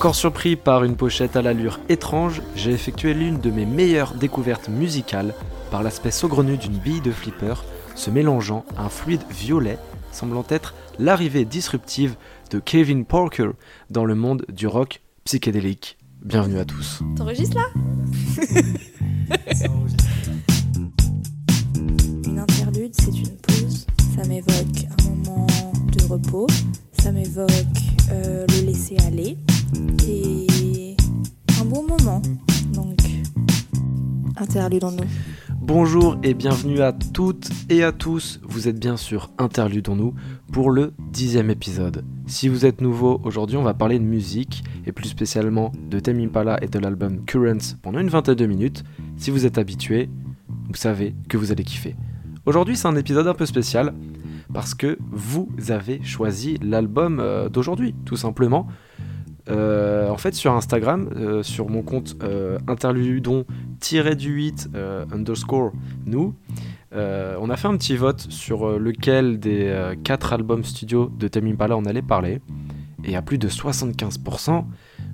Encore surpris par une pochette à l'allure étrange, j'ai effectué l'une de mes meilleures découvertes musicales par l'aspect saugrenu d'une bille de flipper se mélangeant à un fluide violet semblant être l'arrivée disruptive de Kevin Parker dans le monde du rock psychédélique. Bienvenue à tous. T'enregistres là? Une interlude, c'est une pause. Ça m'évoque un moment de repos. Ça m'évoque euh, le laisser aller. Et un bon moment. Donc, interlude en nous. Bonjour et bienvenue à toutes et à tous. Vous êtes bien sûr Interludons-nous pour le dixième épisode. Si vous êtes nouveau, aujourd'hui on va parler de musique et plus spécialement de Tame Impala et de l'album Currents pendant une vingtaine de minutes. Si vous êtes habitué, vous savez que vous allez kiffer. Aujourd'hui c'est un épisode un peu spécial parce que vous avez choisi l'album euh, d'aujourd'hui, tout simplement. Euh, en fait, sur Instagram, euh, sur mon compte euh, interludon-du8 underscore nous, on a fait un petit vote sur lequel des quatre albums studio de Tame Impala on allait parler. Et à plus de 75%,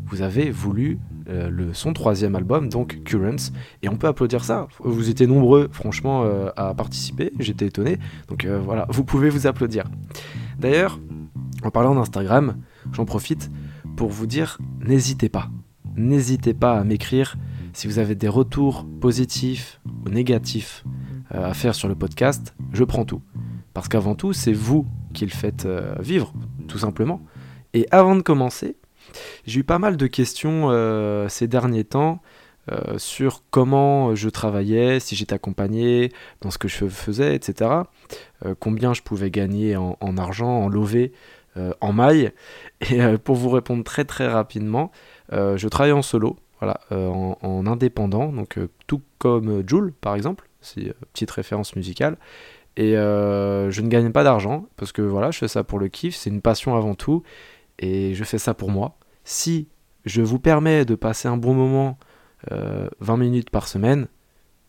vous avez voulu le, son troisième album, donc Currents. Et on peut applaudir ça. Vous étiez nombreux, franchement, à participer. J'étais étonné. Donc voilà, vous pouvez vous applaudir. D'ailleurs, en parlant d'Instagram, j'en profite pour vous dire n'hésitez pas. N'hésitez pas à m'écrire si vous avez des retours positifs ou négatifs euh, à faire sur le podcast, je prends tout. Parce qu'avant tout, c'est vous qui le faites euh, vivre, tout simplement. Et avant de commencer, j'ai eu pas mal de questions euh, ces derniers temps sur comment je travaillais, si j'étais accompagné dans ce que je faisais, etc. combien je pouvais gagner en, en argent, en lové, en maille. Et euh, pour vous répondre très très rapidement, euh, je travaille en solo, voilà, euh, en, indépendant, donc tout comme Joule par exemple, c'est petite référence musicale. Et je ne gagne pas d'argent parce que voilà, je fais ça pour le kiff, c'est une passion avant tout, et je fais ça pour moi. Si je vous permets de passer un bon moment 20 minutes par semaine,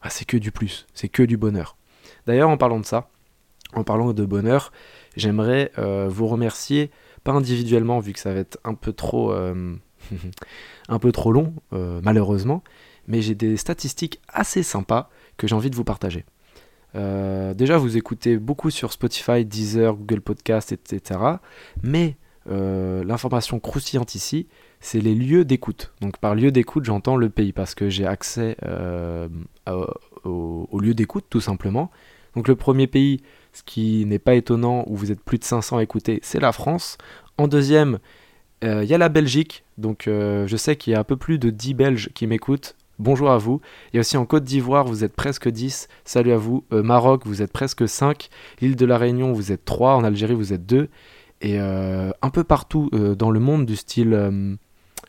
bah, c'est que du plus, c'est que du bonheur. D'ailleurs, en parlant de ça, en parlant de bonheur, j'aimerais vous remercier individuellement vu que ça va être un peu trop, euh, un peu trop long, euh, malheureusement, mais j'ai des statistiques assez sympas que j'ai envie de vous partager. Euh, déjà, vous écoutez beaucoup sur Spotify, Deezer, Google Podcast, etc. Mais l'information croustillante ici, c'est les lieux d'écoute. Donc par lieu d'écoute, j'entends le pays parce que j'ai accès au, lieu d'écoute, tout simplement. Donc le premier pays ce qui n'est pas étonnant, où vous êtes plus de 500 à écouter, c'est la France. En deuxième, euh, il y a la Belgique, donc euh, je sais qu'il y a un peu plus de 10 Belges qui m'écoutent. Bonjour à vous. Et aussi en Côte d'Ivoire, vous êtes presque 10. Salut à vous. Euh, Maroc, vous êtes presque 5. L'île de la Réunion, vous êtes 3. En Algérie, vous êtes 2. Et un peu partout dans le monde, du style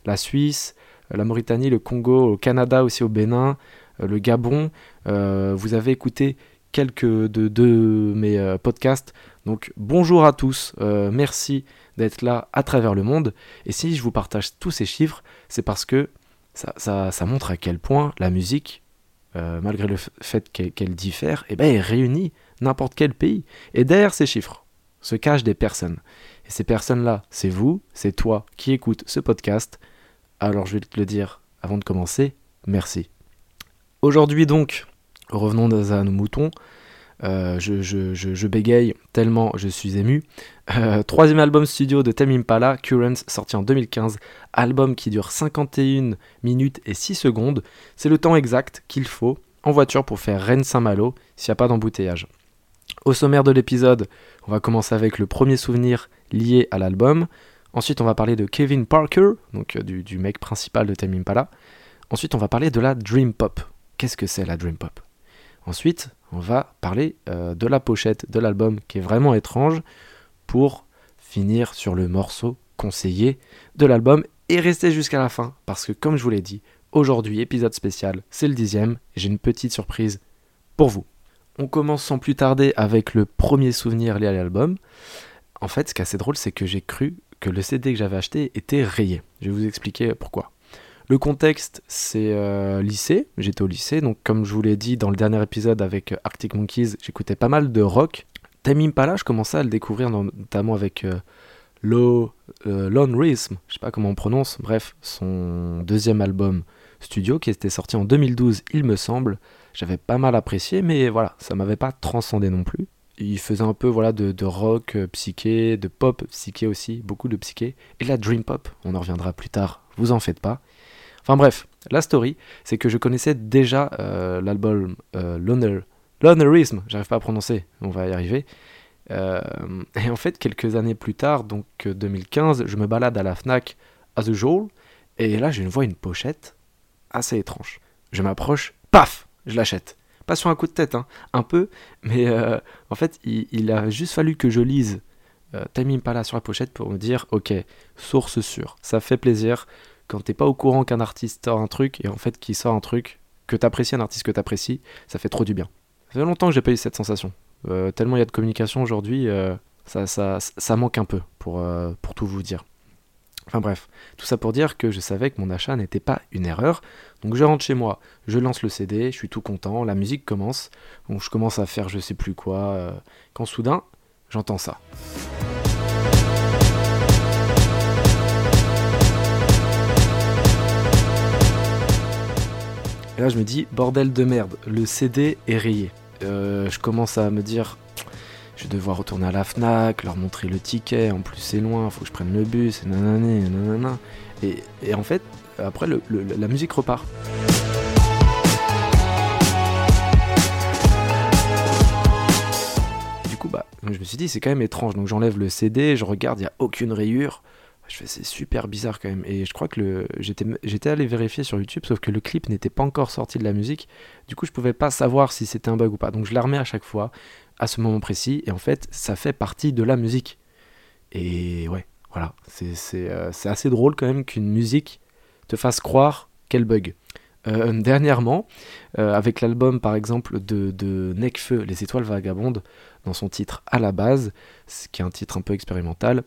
la Suisse, la Mauritanie, le Congo, au Canada aussi, au Bénin, le Gabon, vous avez écouté quelques de, mes euh, podcasts. Donc bonjour à tous, euh, merci d'être là à travers le monde. Et si je vous partage tous ces chiffres, c'est parce que ça, montre à quel point la musique, euh, malgré le fait qu'elle diffère, eh ben, elle réunit n'importe quel pays. Et derrière ces chiffres se cachent des personnes. Et ces personnes-là, c'est vous, c'est toi qui écoutes ce podcast. Alors je vais te le dire avant de commencer, merci. Aujourd'hui donc, revenons à nos moutons. Je, bégaye tellement je suis ému. Euh, troisième album studio de Tame Impala, Currents, sorti en 2015. Album qui dure 51 minutes et 6 secondes. C'est le temps exact qu'il faut en voiture pour faire Rennes-Saint-Malo s'il n'y a pas d'embouteillage. Au sommaire de l'épisode, on va commencer avec le premier souvenir lié à l'album. Ensuite, on va parler de Kevin Parker, donc euh, du, du mec principal de Tame Impala. Ensuite, on va parler de la Dream Pop. Qu'est-ce que c'est la Dream Pop? Ensuite, on va parler euh, de la pochette de l'album qui est vraiment étrange pour finir sur le morceau conseillé de l'album et rester jusqu'à la fin parce que comme je vous l'ai dit, aujourd'hui épisode spécial, c'est le dixième et j'ai une petite surprise pour vous. On commence sans plus tarder avec le premier souvenir lié à l'album. En fait, ce qui est assez drôle, c'est que j'ai cru que le CD que j'avais acheté était rayé. Je vais vous expliquer pourquoi. Le contexte, c'est euh, lycée. J'étais au lycée, donc comme je vous l'ai dit dans le dernier épisode avec euh, Arctic Monkeys, j'écoutais pas mal de rock. Tame Impala, je commençais à le découvrir notamment avec euh, Low, Lone Rhythm, je sais pas comment on prononce, bref, son deuxième album studio qui était sorti en 2012, il me semble. J'avais pas mal apprécié, mais voilà, ça m'avait pas transcendé non plus. Il faisait un peu voilà de, rock psyché, de pop psyché aussi, beaucoup de psyché, et la dream pop, on en reviendra plus tard, vous en faites pas. Enfin bref, la story, c'est que je connaissais déjà euh, l'album euh, Loner, Lonerism, j'arrive pas à prononcer, on va y arriver. Euh, et en fait, quelques années plus tard, donc 2015, je me balade à la Fnac as usual, et là je vois une pochette assez étrange. Je m'approche, paf, je l'achète. Pas sur un coup de tête, hein, un peu, mais en fait, il, a juste fallu que je lise Time Impala sur la pochette pour me dire, ok, source sûre, ça fait plaisir quand t'es pas au courant qu'un artiste sort un truc et en fait qu'il sort un truc que t'apprécies, un artiste que t'apprécies, ça fait trop du bien. Ça fait longtemps que j'ai pas eu cette sensation. Euh, tellement il y a de communication aujourd'hui, euh, ça, ça, ça, manque un peu pour, euh, pour tout vous dire. Enfin bref, tout ça pour dire que je savais que mon achat n'était pas une erreur. Donc je rentre chez moi, je lance le CD, je suis tout content, la musique commence. Je commence à faire je sais plus quoi. quand soudain, j'entends ça. Et là je me dis, bordel de merde, le CD est rayé. Euh, je commence à me dire, je vais devoir retourner à la FNAC, leur montrer le ticket, en plus c'est loin, faut que je prenne le bus, et nanana. Et, en fait, après, la musique repart. Du coup, bah, je me suis dit, c'est quand même étrange. Donc j'enlève le CD, je regarde, il n'y a aucune rayure. C'est super bizarre quand même. Et je crois que j'étais, allé vérifier sur YouTube, sauf que le clip n'était pas encore sorti de la musique. Du coup, je pouvais pas savoir si c'était un bug ou pas. Donc je la remets à chaque fois, à ce moment précis. Et en fait, ça fait partie de la musique. Et ouais, voilà. C'est, euh, assez drôle quand même qu'une musique te fasse croire qu'elle bug. Euh, dernièrement, euh, avec l'album par exemple de, de Necfeu, Les Étoiles Vagabondes, dans son titre à la base, qui est un titre un peu expérimental,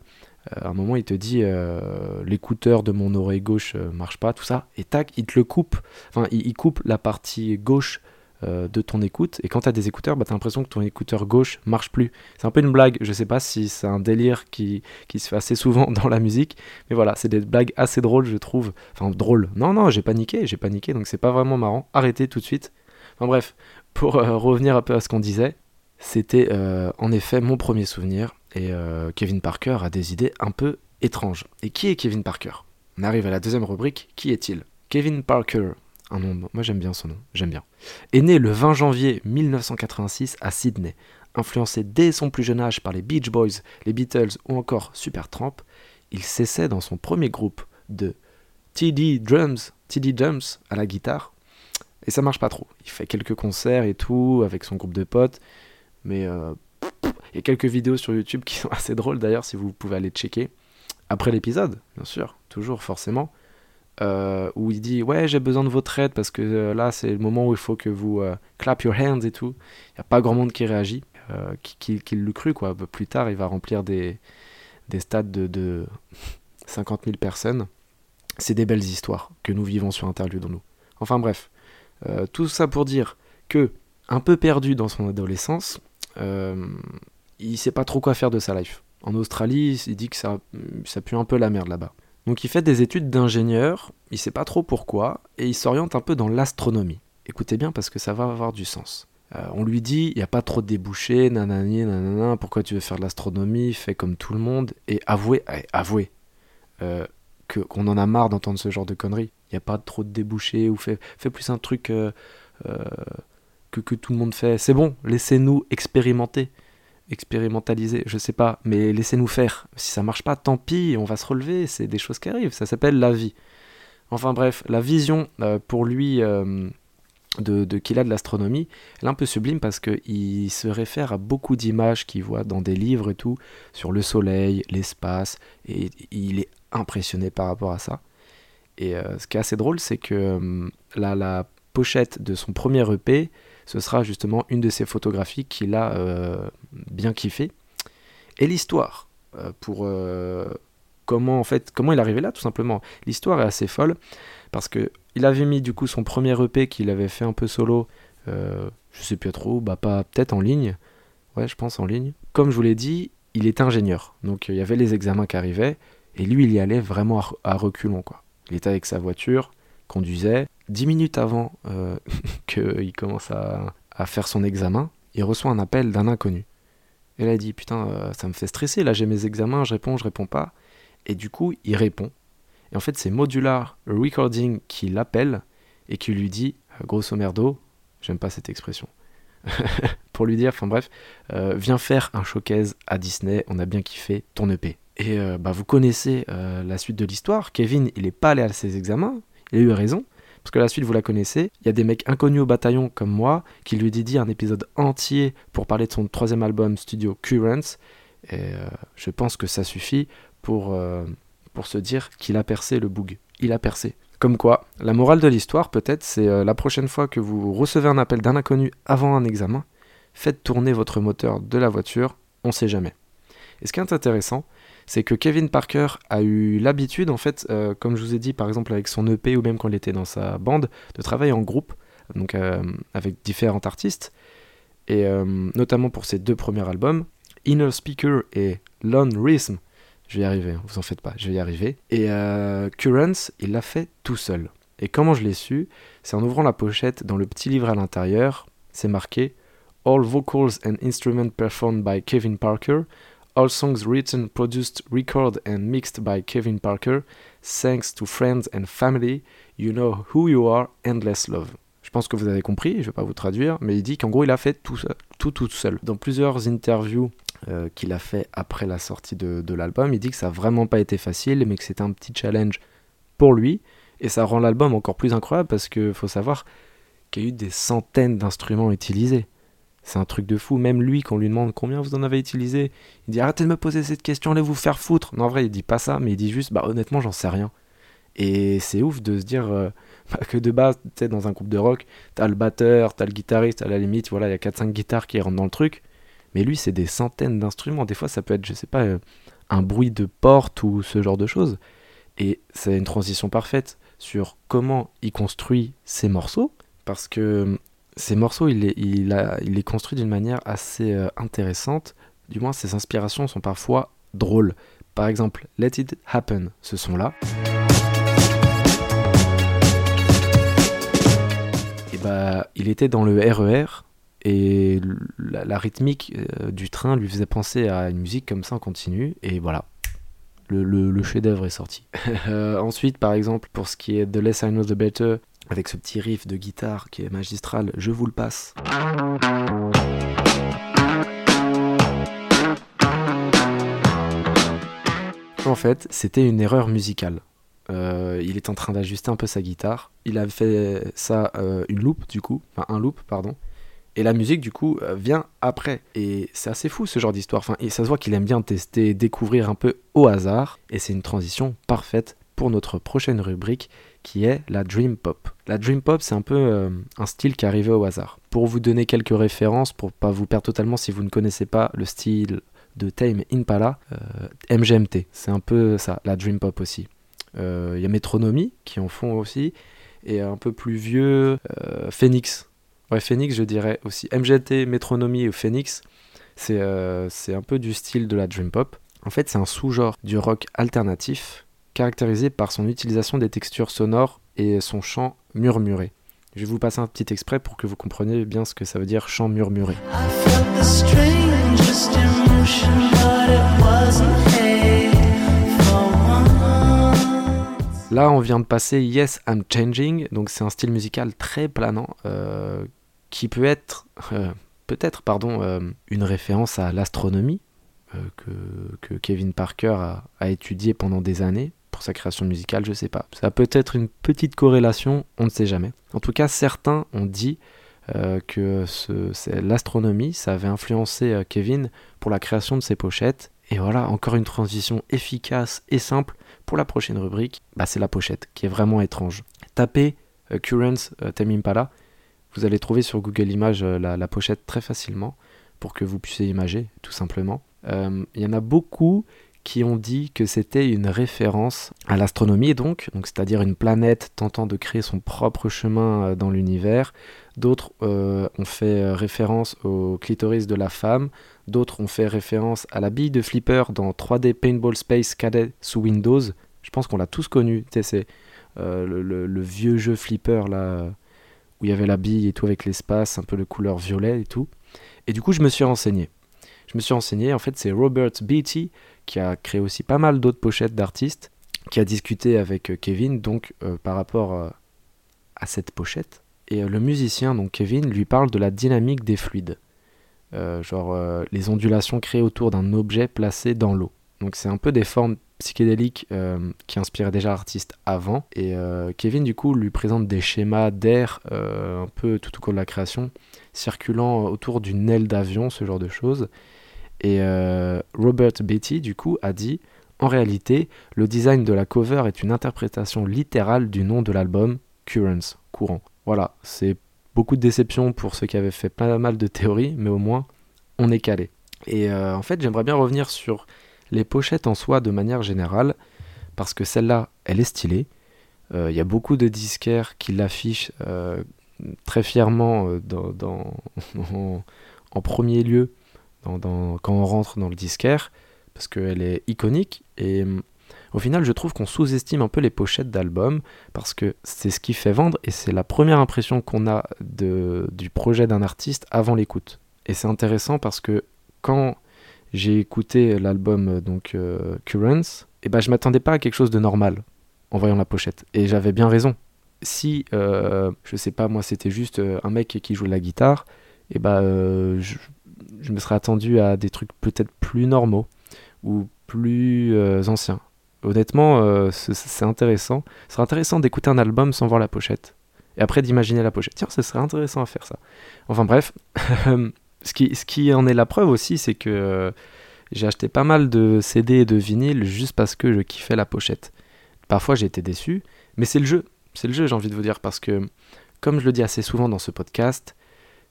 à un moment il te dit euh, l'écouteur de mon oreille gauche euh, marche pas, tout ça, et tac, il te le coupe, enfin il, coupe la partie gauche euh, de ton écoute, et quand tu as des écouteurs, bah, tu as l'impression que ton écouteur gauche marche plus. C'est un peu une blague, je sais pas si c'est un délire qui, qui se fait assez souvent dans la musique, mais voilà, c'est des blagues assez drôles je trouve, enfin drôles, non non j'ai paniqué, j'ai paniqué, donc c'est pas vraiment marrant, arrêtez tout de suite. Enfin bref, pour revenir un peu à ce qu'on disait, c'était en effet mon premier souvenir, et euh, Kevin Parker a des idées un peu étranges. Et qui est Kevin Parker? On arrive à la deuxième rubrique. Qui est-il? Kevin Parker, un nom, moi j'aime bien son nom, j'aime bien, est né le 20 janvier 1986 à Sydney. Influencé dès son plus jeune âge par les Beach Boys, les Beatles ou encore Supertramp, il s'essaie dans son premier groupe de TD Drums, TD Drums à la guitare. Et ça marche pas trop. Il fait quelques concerts et tout avec son groupe de potes, mais euh, il y a quelques vidéos sur YouTube qui sont assez drôles d'ailleurs, si vous pouvez aller checker. Après l'épisode, bien sûr, toujours forcément. Euh, où il dit Ouais, j'ai besoin de votre aide parce que euh, là, c'est le moment où il faut que vous clap your hands et tout. Il n'y a pas grand monde qui réagit, qui, qui, le cru quoi. Plus tard, il va remplir des, des stades de, de 50 000 personnes. C'est des belles histoires que nous vivons sur Interlude nous. Enfin bref, tout ça pour dire que, un peu perdu dans son adolescence, il sait pas trop quoi faire de sa life. En Australie, il dit que ça, ça pue un peu la merde là-bas. Donc il fait des études d'ingénieur, il sait pas trop pourquoi, et il s'oriente un peu dans l'astronomie. Écoutez bien parce que ça va avoir du sens. Euh, on lui dit, il n'y a pas trop de débouchés, nanani, nanana, pourquoi tu veux faire de l'astronomie, fais comme tout le monde, et avouez, eh, avouez, euh, qu'on en a marre d'entendre ce genre de conneries. Il n'y a pas trop de débouchés, ou fais, plus un truc euh, euh, que, tout le monde fait. C'est bon, laissez-nous expérimenter expérimentaliser, je sais pas, mais laissez-nous faire. Si ça marche pas, tant pis, on va se relever, c'est des choses qui arrivent, ça s'appelle la vie. Enfin bref, la vision euh, pour lui euh, de, qu'il a de l'astronomie, elle est un peu sublime parce qu'il se réfère à beaucoup d'images qu'il voit dans des livres et tout, sur le soleil, l'espace, et il est impressionné par rapport à ça. Et euh, ce qui est assez drôle, c'est que la, la pochette de son premier EP, ce sera justement une de ces photographies qu'il a euh, bien kiffé. Et l'histoire, euh, pour euh, comment en fait comment il est arrivé là tout simplement. L'histoire est assez folle parce que il avait mis du coup son premier EP qu'il avait fait un peu solo, je sais plus trop, bah pas peut-être en ligne, ouais je pense en ligne. Comme je vous l'ai dit, il était ingénieur. Donc il y avait les examens qui arrivaient, et lui, il y allait vraiment à, reculons. Quoi. Il était avec sa voiture, conduisait. Dix minutes avant euh, qu'il commence à, faire son examen, il reçoit un appel d'un inconnu. Et là, il dit Putain, euh, ça me fait stresser, là j'ai mes examens, je réponds, je réponds pas. Et du coup, il répond. Et en fait, c'est Modular Recording qui l'appelle et qui lui dit Grosso merdo, j'aime pas cette expression. pour lui dire, enfin bref, euh, viens faire un showcase à Disney, on a bien kiffé ton EP. Et euh, bah, vous connaissez euh, la suite de l'histoire, Kevin, il n'est pas allé à ses examens, il a eu raison, parce que la suite, vous la connaissez, il y a des mecs inconnus au bataillon comme moi, qui lui dédient un épisode entier pour parler de son troisième album studio Currents, et je pense que ça suffit pour, pour se dire qu'il a percé le boug. Il a percé. Comme quoi, la morale de l'histoire, peut-être, c'est euh, la prochaine fois que vous recevez un appel d'un inconnu avant un examen, faites tourner votre moteur de la voiture, on sait jamais. Et ce qui est intéressant, c'est que Kevin Parker a eu l'habitude, en fait, euh, comme je vous ai dit, par exemple avec son EP ou même quand il était dans sa bande, de travailler en groupe, donc euh, avec différents artistes, et notamment pour ses deux premiers albums, Inner Speaker et Lone Rhythm, je vais y arriver, vous en faites pas, je vais y arriver. Et euh, Currents, il l'a fait tout seul. Et comment je l'ai su? C'est en ouvrant la pochette dans le petit livre à l'intérieur, c'est marqué All vocals and instruments performed by Kevin Parker, all songs written, produced, recorded and mixed by Kevin Parker, thanks to friends and family, you know who you are, endless love. Je pense que vous avez compris, je ne vais pas vous traduire, mais il dit qu'en gros il a fait tout tout tout seul. Dans plusieurs interviews euh, qu'il a fait après la sortie de, l'album. Il dit que ça n'a vraiment pas été facile, mais que c'était un petit challenge pour lui. Et ça rend l'album encore plus incroyable parce qu'il faut savoir qu'il y a eu des centaines d'instruments utilisés. C'est un truc de fou. Même lui, quand on lui demande combien vous en avez utilisé, il dit arrêtez de me poser cette question, allez vous faire foutre. Non, en vrai, il dit pas ça, mais il dit juste bah honnêtement, j'en sais rien. Et c'est ouf de se dire euh, bah, que de base, tu sais, dans un groupe de rock, t'as le batteur, t'as le guitariste, à la limite, voilà, il y a 4-5 guitares qui rentrent dans le truc. Mais lui, c'est des centaines d'instruments. Des fois, ça peut être, je sais pas, euh, un bruit de porte ou ce genre de choses. Et c'est une transition parfaite sur comment il construit ses morceaux. Parce que ces morceaux, il les, construit d'une manière assez euh, intéressante. Du moins, ses inspirations sont parfois drôles. Par exemple, Let It Happen, ce son-là. Et bah, il était dans le RER e et la, rythmique euh, du train lui faisait penser à une musique comme ça en continu, et voilà, le, chef-d'œuvre est sorti. Euh, ensuite, par exemple, pour ce qui est de Less I Know the Better, avec ce petit riff de guitare qui est magistral, je vous le passe. En fait, c'était une erreur musicale. Euh, il est en train d'ajuster un peu sa guitare. Il a fait ça une loop du coup, enfin un loop pardon. Et la musique, du coup, euh, vient après. Et c'est assez fou ce genre d'histoire. Enfin, et ça se voit qu'il aime bien tester, découvrir un peu au hasard. Et c'est une transition parfaite pour notre prochaine rubrique qui est la Dream Pop. La Dream Pop, c'est un peu euh, un style qui arrivait au hasard. Pour vous donner quelques références, pour pas vous perdre totalement si vous ne connaissez pas le style de Tame Impala, euh, MGMT, c'est un peu ça, la Dream Pop aussi. Il y a Metronomy qui en font aussi, et un peu plus vieux, Phoenix Ouais, Phoenix, je dirais aussi. MGT, Métronomie ou Phoenix, euh, c'est un peu du style de la dream pop. En fait, c'est un sous-genre du rock alternatif caractérisé par son utilisation des textures sonores et son chant murmuré. Je vais vous passer un petit extrait pour que vous compreniez bien ce que ça veut dire chant murmuré. Là, on vient de passer Yes, I'm Changing, donc c'est un style musical très planant euh, qui peut être euh, peut-être pardon euh, une référence à l'astronomie que, Kevin Parker a, étudié pendant des années pour sa création musicale, je sais pas. Ça peut être une petite corrélation, on ne sait jamais. En tout cas, certains ont dit que l'astronomie, ça avait influencé Kevin pour la création de ses pochettes. Et voilà, encore une transition efficace et simple pour la prochaine rubrique. Bah, c'est la pochette qui est vraiment étrange. Tapez Currents Tame Impala vous allez trouver sur Google Images euh, la, pochette très facilement pour que vous puissiez imager, tout simplement. Euh, il y en a beaucoup qui ont dit que c'était une référence à l'astronomie, donc, donc c'est-à-dire une planète tentant de créer son propre chemin euh, dans l'univers. D'autres euh, ont fait euh, référence au clitoris de la femme. D'autres ont fait référence à la bille de Flipper dans 3D Paintball Space Cadet sous Windows. Je pense qu'on l'a tous connu. C'est le, vieux jeu Flipper là où il y avait la bille et tout avec l'espace, un peu de couleur violet et tout. Et du coup, je me suis renseigné. Je me suis renseigné, en fait, c'est Robert Beatty qui a créé aussi pas mal d'autres pochettes d'artistes, qui a discuté avec euh, Kevin, donc euh, par rapport euh, à cette pochette. Et le musicien, donc Kevin, lui parle de la dynamique des fluides. genre les ondulations créées autour d'un objet placé dans l'eau. Donc c'est un peu des formes psychédéliques qui inspiraient déjà l'artiste avant. Et Kevin, du coup, lui présente des schémas d'air un peu tout au cours de la création, circulant autour d'une aile d'avion, ce genre de choses. Et euh, Robert Beatty, du coup, a dit En réalité, le design de la cover est une interprétation littérale du nom de l'album, Currents, courant. Voilà, c'est beaucoup de déception pour ceux qui avaient fait pas mal de théories, mais au moins, on est calé. Et euh, en fait, j'aimerais bien revenir sur les pochettes en soi de manière générale, parce que celle-là, elle est stylée. Euh, il y a beaucoup de disquaires qui l'affichent très fièrement dans, en, premier lieu quand on rentre dans le disquaire, parce qu'elle est iconique. Et hum, au final, je trouve qu'on sous-estime un peu les pochettes d'albums, parce que c'est ce qui fait vendre, et c'est la première impression qu'on a de, du projet d'un artiste avant l'écoute. Et c'est intéressant parce que quand j'ai écouté l'album donc euh, Currents, et eh ben, je m'attendais pas à quelque chose de normal en voyant la pochette. Et j'avais bien raison. Si, euh, je sais pas, moi c'était juste euh, un mec qui joue la guitare, et eh ben je, je me serais attendu à des trucs peut-être plus normaux ou plus euh, anciens. Honnêtement, euh, c'est intéressant. Ce serait intéressant d'écouter un album sans voir la pochette. Et après d'imaginer la pochette. Tiens, ce serait intéressant à faire ça. Enfin bref, ce, qui, ce qui en est la preuve aussi, c'est que euh, j'ai acheté pas mal de CD et de vinyle juste parce que je kiffais la pochette. Parfois j'ai été déçu, mais c'est le jeu. C'est le jeu, j'ai envie de vous dire, parce que, comme je le dis assez souvent dans ce podcast,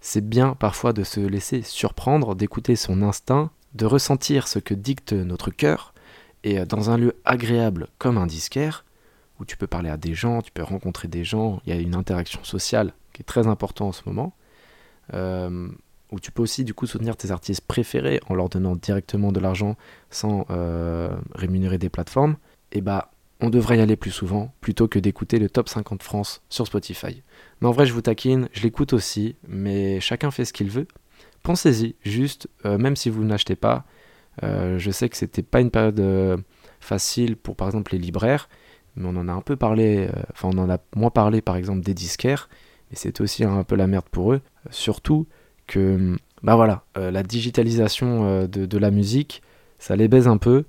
c'est bien parfois de se laisser surprendre, d'écouter son instinct, de ressentir ce que dicte notre cœur, et euh, dans un lieu agréable comme un disquaire, où tu peux parler à des gens, tu peux rencontrer des gens, il y a une interaction sociale qui est très importante en ce moment, euh, où tu peux aussi du coup soutenir tes artistes préférés en leur donnant directement de l'argent sans euh, rémunérer des plateformes, et bah on devrait y aller plus souvent plutôt que d'écouter le top 50 France sur Spotify. Mais en vrai, je vous taquine, je l'écoute aussi, mais chacun fait ce qu'il veut. Pensez-y, juste, euh, même si vous n'achetez pas, euh, je sais que c'était pas une période euh, facile pour par exemple les libraires, mais on en a un peu parlé, enfin on en a moins parlé par exemple des disquaires, mais c'était aussi un peu la merde pour eux. surtout que, bah voilà, la digitalisation de, de, la musique, ça les baise un peu.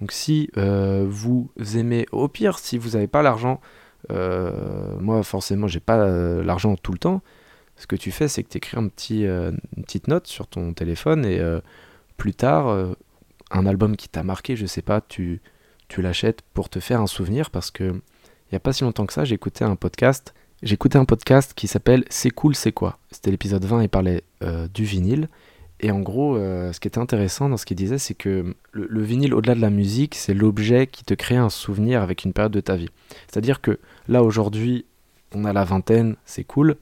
Donc si vous aimez, au pire, si vous n'avez pas l'argent, euh, moi, forcément, j'ai pas euh, l'argent tout le temps. Ce que tu fais, c'est que tu écris euh, une petite note sur ton téléphone et plus tard, un album qui t'a marqué, je sais pas, tu, tu l'achètes pour te faire un souvenir parce que il y a pas si longtemps que ça, écouté un podcast. Écouté un podcast qui s'appelle C'est cool, c'est quoi? C'était l'épisode 20, il parlait du vinyle. Et en gros, euh, ce qui était intéressant dans ce qu'il disait, c'est que le, vinyle, au-delà de la musique, c'est l'objet qui te crée un souvenir avec une période de ta vie. C'est-à-dire que là, aujourd'hui, on a la vingtaine, c'est cool.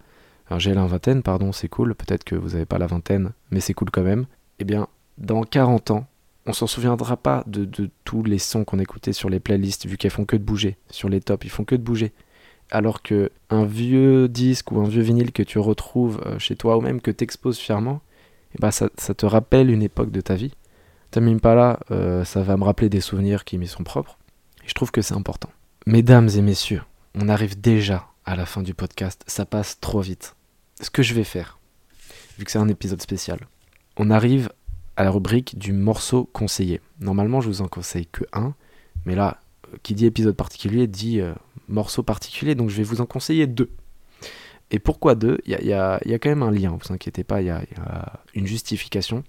Alors j'ai la vingtaine, pardon, c'est cool. Peut-être que vous n'avez pas la vingtaine, mais c'est cool quand même. Eh bien, dans 40 ans, on s'en souviendra pas de, tous les sons qu'on écoutait sur les playlists, vu qu'elles font que de bouger. Sur les tops, ils font que de bouger alors que un vieux disque ou un vieux vinyle que tu retrouves euh, chez toi ou même que tu exposes fièrement, et bah ça, te rappelle une époque de ta vie. Tamim Pala, euh, ça va me rappeler des souvenirs qui m'y sont propres. Je trouve que c'est important. Mesdames et messieurs, on arrive déjà à la fin du podcast. Ça passe trop vite. Ce que je vais faire, vu que c'est un épisode spécial, on arrive à la rubrique du morceau conseillé. Normalement, je vous en conseille que un, mais là, euh, qui dit épisode particulier dit euh, morceau particulier, donc je vais vous en conseiller deux. Et pourquoi deux? Il y a, quand même un lien, vous inquiétez pas, il y, a, une justification.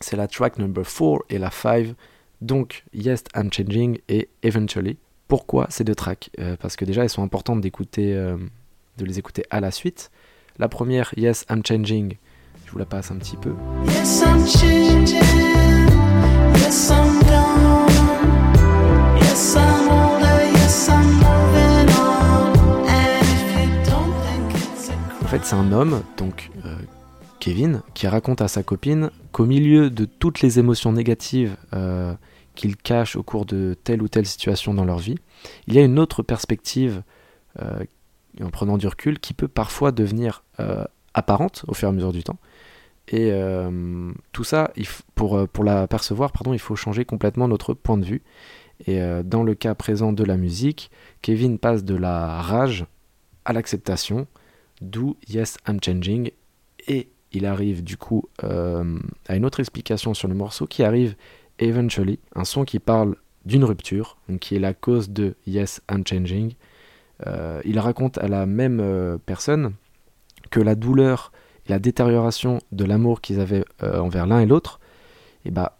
C'est la track number 4 et la 5, donc Yes, I'm Changing et Eventually. Pourquoi ces deux tracks? Euh, Parce que déjà, elles sont importantes d'écouter, euh, de les écouter à la suite. La première, Yes, I'm Changing, je vous la passe un petit peu. Yes, I'm changing. C'est un homme, donc euh, Kevin, qui raconte à sa copine qu'au milieu de toutes les émotions négatives euh, qu'ils cachent au cours de telle ou telle situation dans leur vie, il y a une autre perspective, euh, en prenant du recul, qui peut parfois devenir apparente au fur et à mesure du temps. Et tout ça, pour, pour la percevoir, pardon, il faut changer complètement notre point de vue. Et dans le cas présent de la musique, Kevin passe de la rage à l'acceptation, d'où Yes, I'm Changing. Et il arrive du coup euh, à une autre explication sur le morceau qui arrive Eventually, un son qui parle d'une rupture, qui est la cause de Yes, I'm Changing. Euh, il raconte à la même euh, personne que la douleur et la détérioration de l'amour qu'ils avaient envers l'un et l'autre, et eh bah,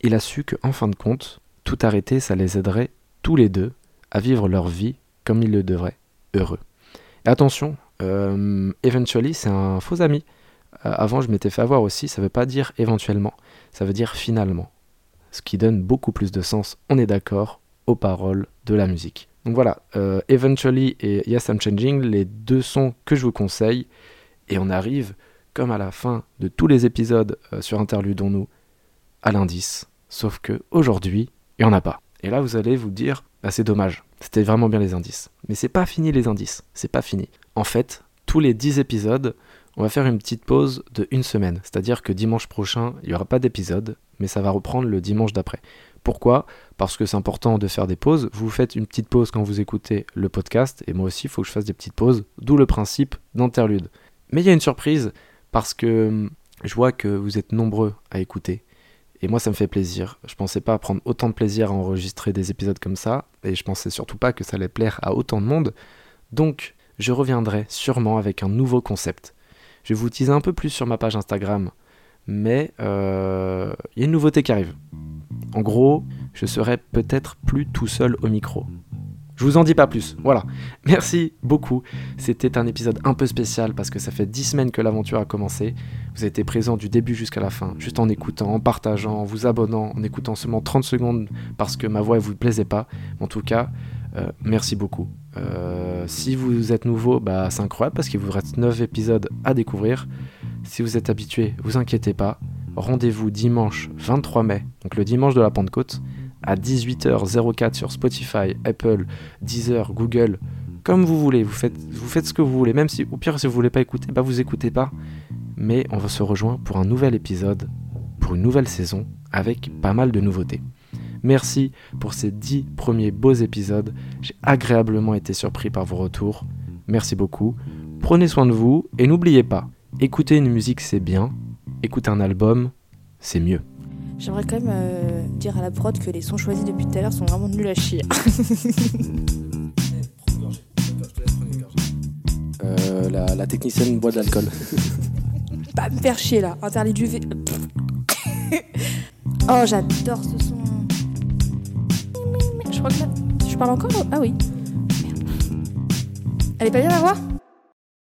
il a su qu'en fin de compte, tout arrêter, ça les aiderait tous les deux à vivre leur vie comme ils le devraient, heureux. Attention, eventually, c'est un faux ami. Euh, avant, je m'étais fait avoir aussi, ça veut pas dire éventuellement, ça veut dire finalement. Ce qui donne beaucoup plus de sens, on est d'accord, aux paroles de la musique. Donc voilà, euh, Eventually et Yes I'm Changing, les deux sons que je vous conseille. Et on arrive, comme à la fin de tous les épisodes sur Interludons-nous, à l'indice. Sauf que aujourd'hui, il n'y en a pas. Et là, vous allez vous dire, bah, c'est dommage, c'était vraiment bien les indices. Mais c'est pas fini les indices, c'est pas fini. En fait, tous les 10 épisodes, on va faire une petite pause de une semaine. C'est-à-dire que dimanche prochain, il n'y aura pas d'épisode, mais ça va reprendre le dimanche d'après. Pourquoi? Parce que c'est important de faire des pauses. Vous faites une petite pause quand vous écoutez le podcast, et moi aussi, il faut que je fasse des petites pauses, d'où le principe d'interlude. Mais il y a une surprise, parce que hum, je vois que vous êtes nombreux à écouter. Et moi, ça me fait plaisir. Je pensais pas prendre autant de plaisir à enregistrer des épisodes comme ça, et je pensais surtout pas que ça allait plaire à autant de monde. Donc, je reviendrai sûrement avec un nouveau concept. Je vous teaser un peu plus sur ma page Instagram, mais euh, il y a une nouveauté qui arrive. En gros, je serai peut-être plus tout seul au micro. Je vous en dis pas plus. Voilà. Merci beaucoup. C'était un épisode un peu spécial parce que ça fait 10 semaines que l'aventure a commencé. Vous avez été présent du début jusqu'à la fin, juste en écoutant, en partageant, en vous abonnant, en écoutant seulement 30 secondes parce que ma voix ne vous plaisait pas. En tout cas, euh, merci beaucoup. Euh, si vous êtes nouveau, bah, c'est incroyable parce qu'il vous reste 9 épisodes à découvrir. Si vous êtes habitué, vous inquiétez pas. Rendez-vous dimanche 23 mai, donc le dimanche de la Pentecôte, à 18h04 sur Spotify, Apple, Deezer, Google, comme vous voulez. Vous faites, ce que vous voulez. Même si, au pire, si vous voulez pas écouter, bah vous écoutez pas. Mais on va se rejoindre pour un nouvel épisode, pour une nouvelle saison, avec pas mal de nouveautés. Merci pour ces 10 premiers beaux épisodes. J'ai agréablement été surpris par vos retours. Merci beaucoup. Prenez soin de vous et n'oubliez pas, écouter une musique c'est bien, écouter un album c'est mieux. J'aimerais quand même euh, dire à la prod que les sons choisis depuis tout à l'heure sont vraiment nuls à chier. Euh, la, technicienne boit de l'alcool. Pas me faire chier là, interdit du V. oh, j'adore ce son. Je crois que là. Je parle encore? Ah oui. Merde. Elle est pas bien à voir